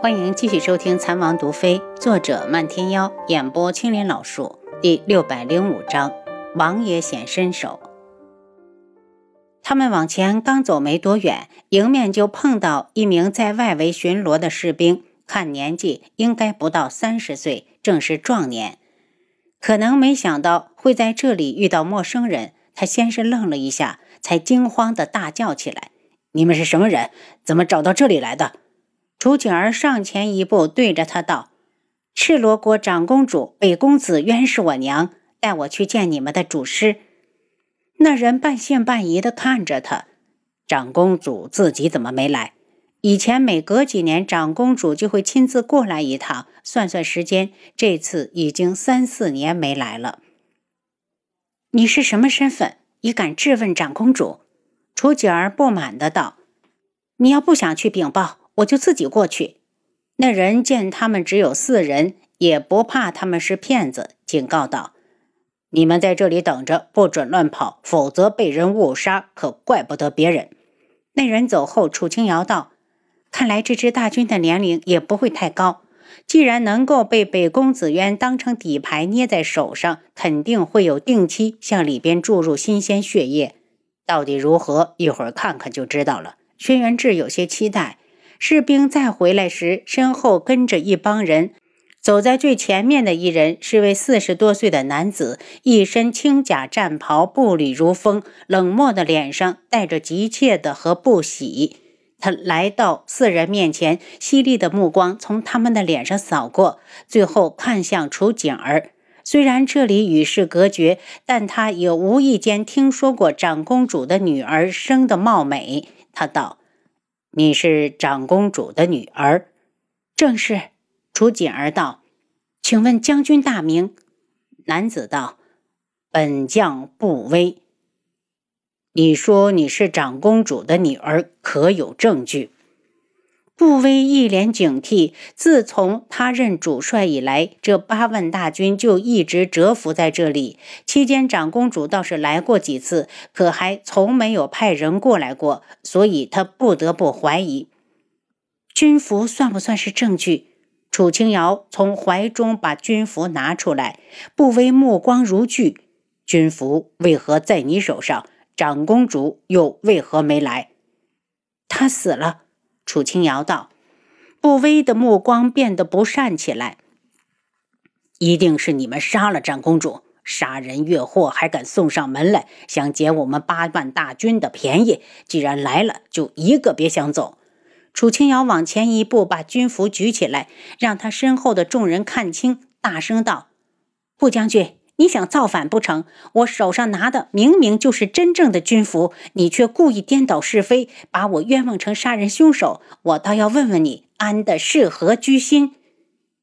欢迎继续收听《残王毒妃》，作者漫天妖，演播青莲老树，第六百零五章：王爷显身手。他们往前刚走没多远，迎面就碰到一名在外围巡逻的士兵，看年纪应该不到三十岁，正是壮年。可能没想到会在这里遇到陌生人，他先是愣了一下，才惊慌的大叫起来：“你们是什么人？怎么找到这里来的？”楚景儿上前一步，对着他道：“赤罗国长公主北宫子渊是我娘，带我去见你们的主师。”那人半信半疑的看着他：“长公主自己怎么没来？以前每隔几年，长公主就会亲自过来一趟。算算时间，这次已经三四年没来了。”你是什么身份？你敢质问长公主？楚景儿不满的道：“你要不想去禀报？”我就自己过去。那人见他们只有四人，也不怕他们是骗子，警告道：“你们在这里等着，不准乱跑，否则被人误杀，可怪不得别人。”那人走后，楚清瑶道：“看来这支大军的年龄也不会太高。既然能够被北宫子渊当成底牌捏在手上，肯定会有定期向里边注入新鲜血液。到底如何，一会儿看看就知道了。”轩辕志有些期待。士兵再回来时，身后跟着一帮人。走在最前面的一人是位四十多岁的男子，一身青甲战袍，步履如风，冷漠的脸上带着急切的和不喜。他来到四人面前，犀利的目光从他们的脸上扫过，最后看向楚景儿。虽然这里与世隔绝，但他也无意间听说过长公主的女儿生得貌美。他道。你是长公主的女儿，正是。楚锦儿道：“请问将军大名？”男子道：“本将不威。”你说你是长公主的女儿，可有证据？步威一脸警惕。自从他任主帅以来，这八万大军就一直蛰伏在这里。期间，长公主倒是来过几次，可还从没有派人过来过，所以他不得不怀疑。军服算不算是证据？楚清瑶从怀中把军服拿出来，步威目光如炬：“军服为何在你手上？长公主又为何没来？她死了。”楚清瑶道：“不威的目光变得不善起来。一定是你们杀了长公主，杀人越货还敢送上门来，想捡我们八万大军的便宜。既然来了，就一个别想走。”楚清瑶往前一步，把军服举起来，让他身后的众人看清，大声道：“步将军。”你想造反不成？我手上拿的明明就是真正的军服，你却故意颠倒是非，把我冤枉成杀人凶手。我倒要问问你，安的是何居心？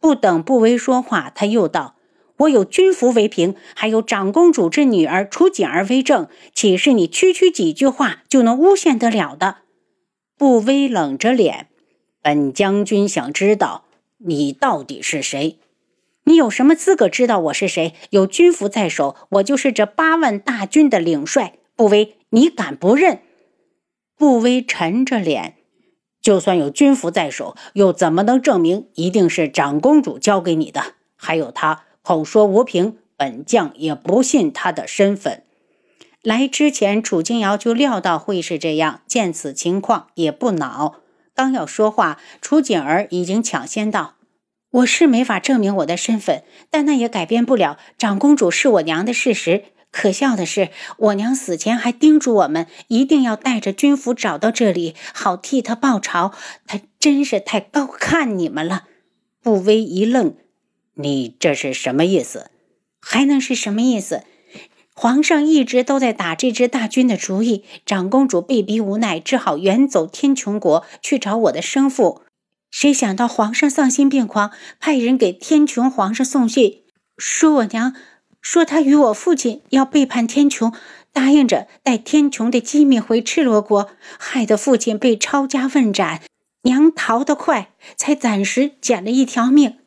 不等步威说话，他又道：“我有军服为凭，还有长公主之女儿楚锦儿为证，岂是你区区几句话就能诬陷得了的？”步威冷着脸：“本将军想知道你到底是谁。”你有什么资格知道我是谁？有军服在手，我就是这八万大军的领帅。不威，你敢不认？不威沉着脸，就算有军服在手，又怎么能证明一定是长公主交给你的？还有他口说无凭，本将也不信他的身份。来之前，楚清瑶就料到会是这样，见此情况也不恼。刚要说话，楚锦儿已经抢先道。我是没法证明我的身份，但那也改变不了长公主是我娘的事实。可笑的是，我娘死前还叮嘱我们一定要带着军服找到这里，好替她报仇。她真是太高看你们了。步威一愣：“你这是什么意思？还能是什么意思？皇上一直都在打这支大军的主意，长公主被逼无奈，只好远走天穹国去找我的生父。”谁想到皇上丧心病狂，派人给天穹皇上送信，说我娘说他与我父亲要背叛天穹，答应着带天穹的机密回赤罗国，害得父亲被抄家问斩，娘逃得快，才暂时捡了一条命。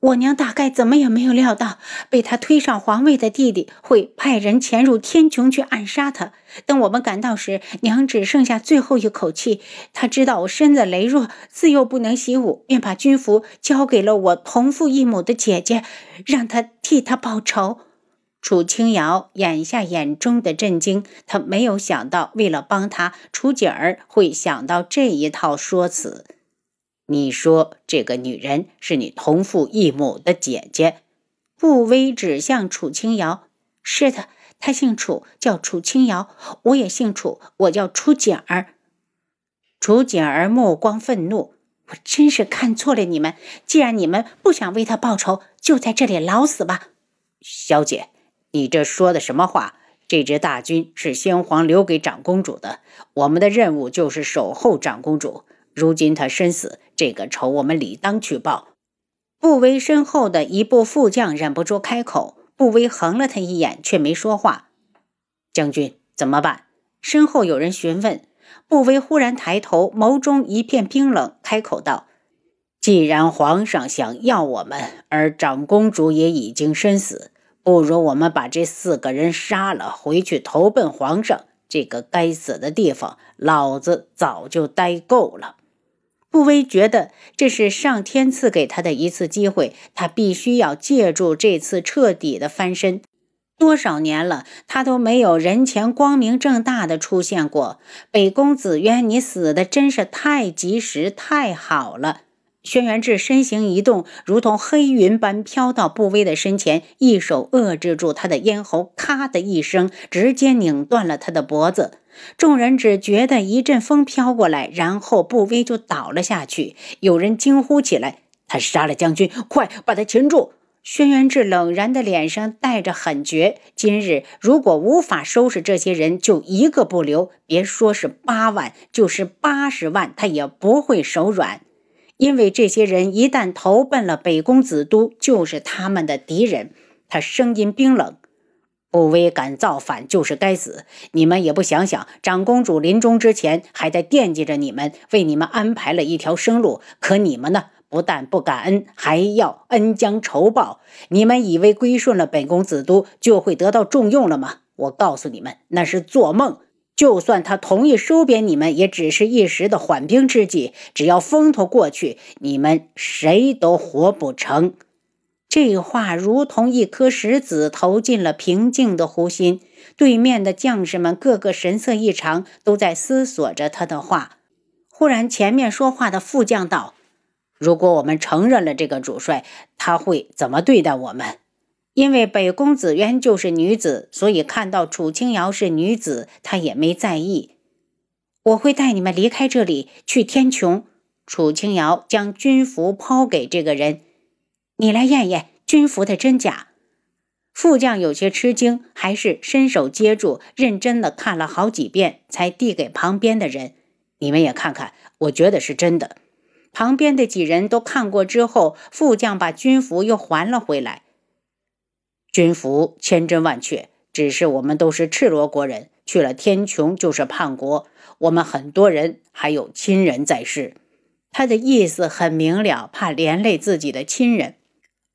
我娘大概怎么也没有料到，被他推上皇位的弟弟会派人潜入天穹去暗杀他。等我们赶到时，娘只剩下最后一口气。他知道我身子羸弱，自幼不能习武，便把军服交给了我同父异母的姐姐，让她替他报仇。楚清瑶眼下眼中的震惊，他没有想到，为了帮他，楚景儿会想到这一套说辞。你说这个女人是你同父异母的姐姐？顾威指向楚清瑶。是的，她姓楚，叫楚清瑶。我也姓楚，我叫楚景儿。楚景儿目光愤怒，我真是看错了你们。既然你们不想为他报仇，就在这里老死吧。小姐，你这说的什么话？这支大军是先皇留给长公主的，我们的任务就是守候长公主。如今她身死，这个仇我们理当去报。步威身后的一部副将忍不住开口，步威横了他一眼，却没说话。将军怎么办？身后有人询问。步威忽然抬头，眸中一片冰冷，开口道：“既然皇上想要我们，而长公主也已经身死，不如我们把这四个人杀了，回去投奔皇上。这个该死的地方，老子早就待够了。”步威觉得这是上天赐给他的一次机会，他必须要借助这次彻底的翻身。多少年了，他都没有人前光明正大的出现过。北宫子渊，你死的真是太及时，太好了。轩辕志身形一动，如同黑云般飘到步威的身前，一手扼制住他的咽喉，咔的一声，直接拧断了他的脖子。众人只觉得一阵风飘过来，然后步威就倒了下去。有人惊呼起来：“他杀了将军，快把他擒住！”轩辕志冷然的脸上带着狠绝。今日如果无法收拾这些人，就一个不留。别说是八万，就是八十万，他也不会手软。因为这些人一旦投奔了北宫子都，就是他们的敌人。他声音冰冷。不威敢造反就是该死！你们也不想想，长公主临终之前还在惦记着你们，为你们安排了一条生路。可你们呢？不但不感恩，还要恩将仇报。你们以为归顺了本宫子都就会得到重用了吗？我告诉你们，那是做梦。就算他同意收编你们，也只是一时的缓兵之计。只要风头过去，你们谁都活不成。这话如同一颗石子投进了平静的湖心。对面的将士们个个神色异常，都在思索着他的话。忽然，前面说话的副将道：“如果我们承认了这个主帅，他会怎么对待我们？”因为北宫子渊就是女子，所以看到楚清瑶是女子，他也没在意。我会带你们离开这里，去天穹。楚清瑶将军服抛给这个人。你来验验军服的真假。副将有些吃惊，还是伸手接住，认真的看了好几遍，才递给旁边的人：“你们也看看，我觉得是真的。”旁边的几人都看过之后，副将把军服又还了回来。军服千真万确，只是我们都是赤裸国人，去了天穹就是叛国，我们很多人还有亲人在世。他的意思很明了，怕连累自己的亲人。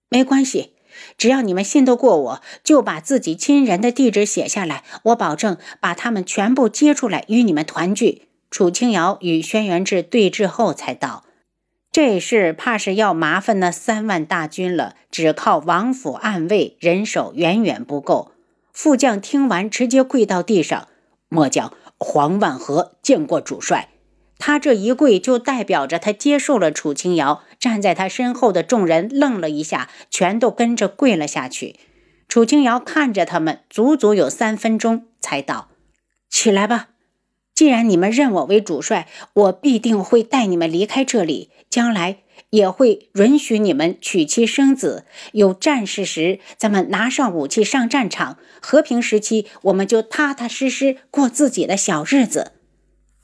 没关系，只要你们信得过我，就把自己亲人的地址写下来，我保证把他们全部接出来与你们团聚。楚清瑶与轩辕志对峙后才道：“这事怕是要麻烦那三万大军了，只靠王府暗卫人手远远不够。”副将听完，直接跪到地上：“末将黄万和见过主帅。”他这一跪，就代表着他接受了楚清瑶。站在他身后的众人愣了一下，全都跟着跪了下去。楚清瑶看着他们，足足有三分钟，才道：“起来吧，既然你们认我为主帅，我必定会带你们离开这里，将来也会允许你们娶妻生子。有战事时，咱们拿上武器上战场；和平时期，我们就踏踏实实过自己的小日子。”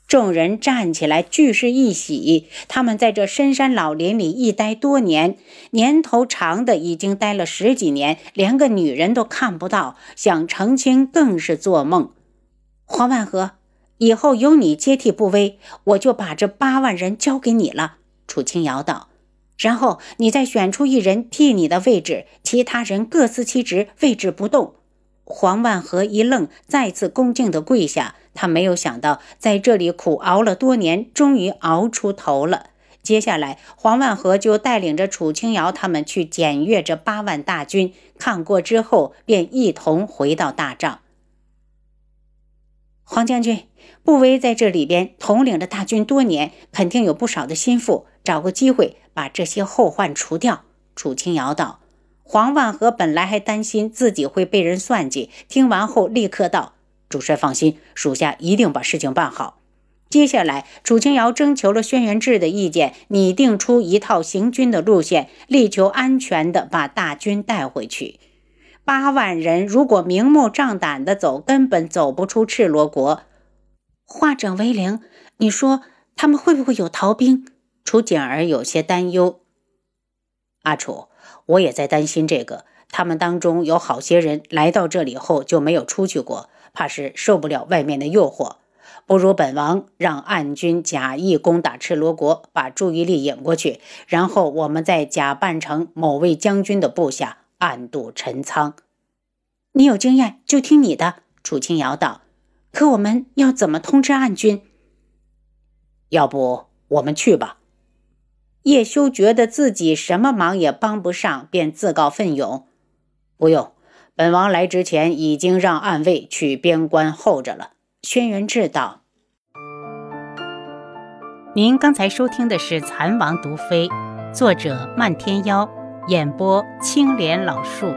众人站起来，俱是一喜。他们在这深山老林里一待多年，年头长的已经待了十几年，连个女人都看不到，想成亲更是做梦。黄万和，以后由你接替步威，我就把这八万人交给你了。楚清瑶道：“然后你再选出一人替你的位置，其他人各司其职，位置不动。黄万和一愣，再次恭敬地跪下。他没有想到，在这里苦熬了多年，终于熬出头了。接下来，黄万和就带领着楚清瑶他们去检阅这八万大军，看过之后，便一同回到大帐。黄将军，步威在这里边统领着大军多年，肯定有不少的心腹。找个机会把这些后患除掉。楚清瑶道。黄万和本来还担心自己会被人算计，听完后立刻道：“主帅放心，属下一定把事情办好。”接下来，楚清瑶征求了轩辕志的意见，拟定出一套行军的路线，力求安全地把大军带回去。八万人如果明目张胆地走，根本走不出赤罗国。化整为零，你说他们会不会有逃兵？楚景儿有些担忧。阿楚，我也在担心这个。他们当中有好些人来到这里后就没有出去过，怕是受不了外面的诱惑。不如本王让暗军假意攻打赤罗国，把注意力引过去，然后我们再假扮成某位将军的部下，暗度陈仓。你有经验，就听你的。楚清瑶道。可我们要怎么通知暗军？要不我们去吧。叶修觉得自己什么忙也帮不上，便自告奋勇：“不用，本王来之前已经让暗卫去边关候着了。”轩辕志道：“您刚才收听的是《蚕王毒妃》，作者漫天妖，演播青莲老树。”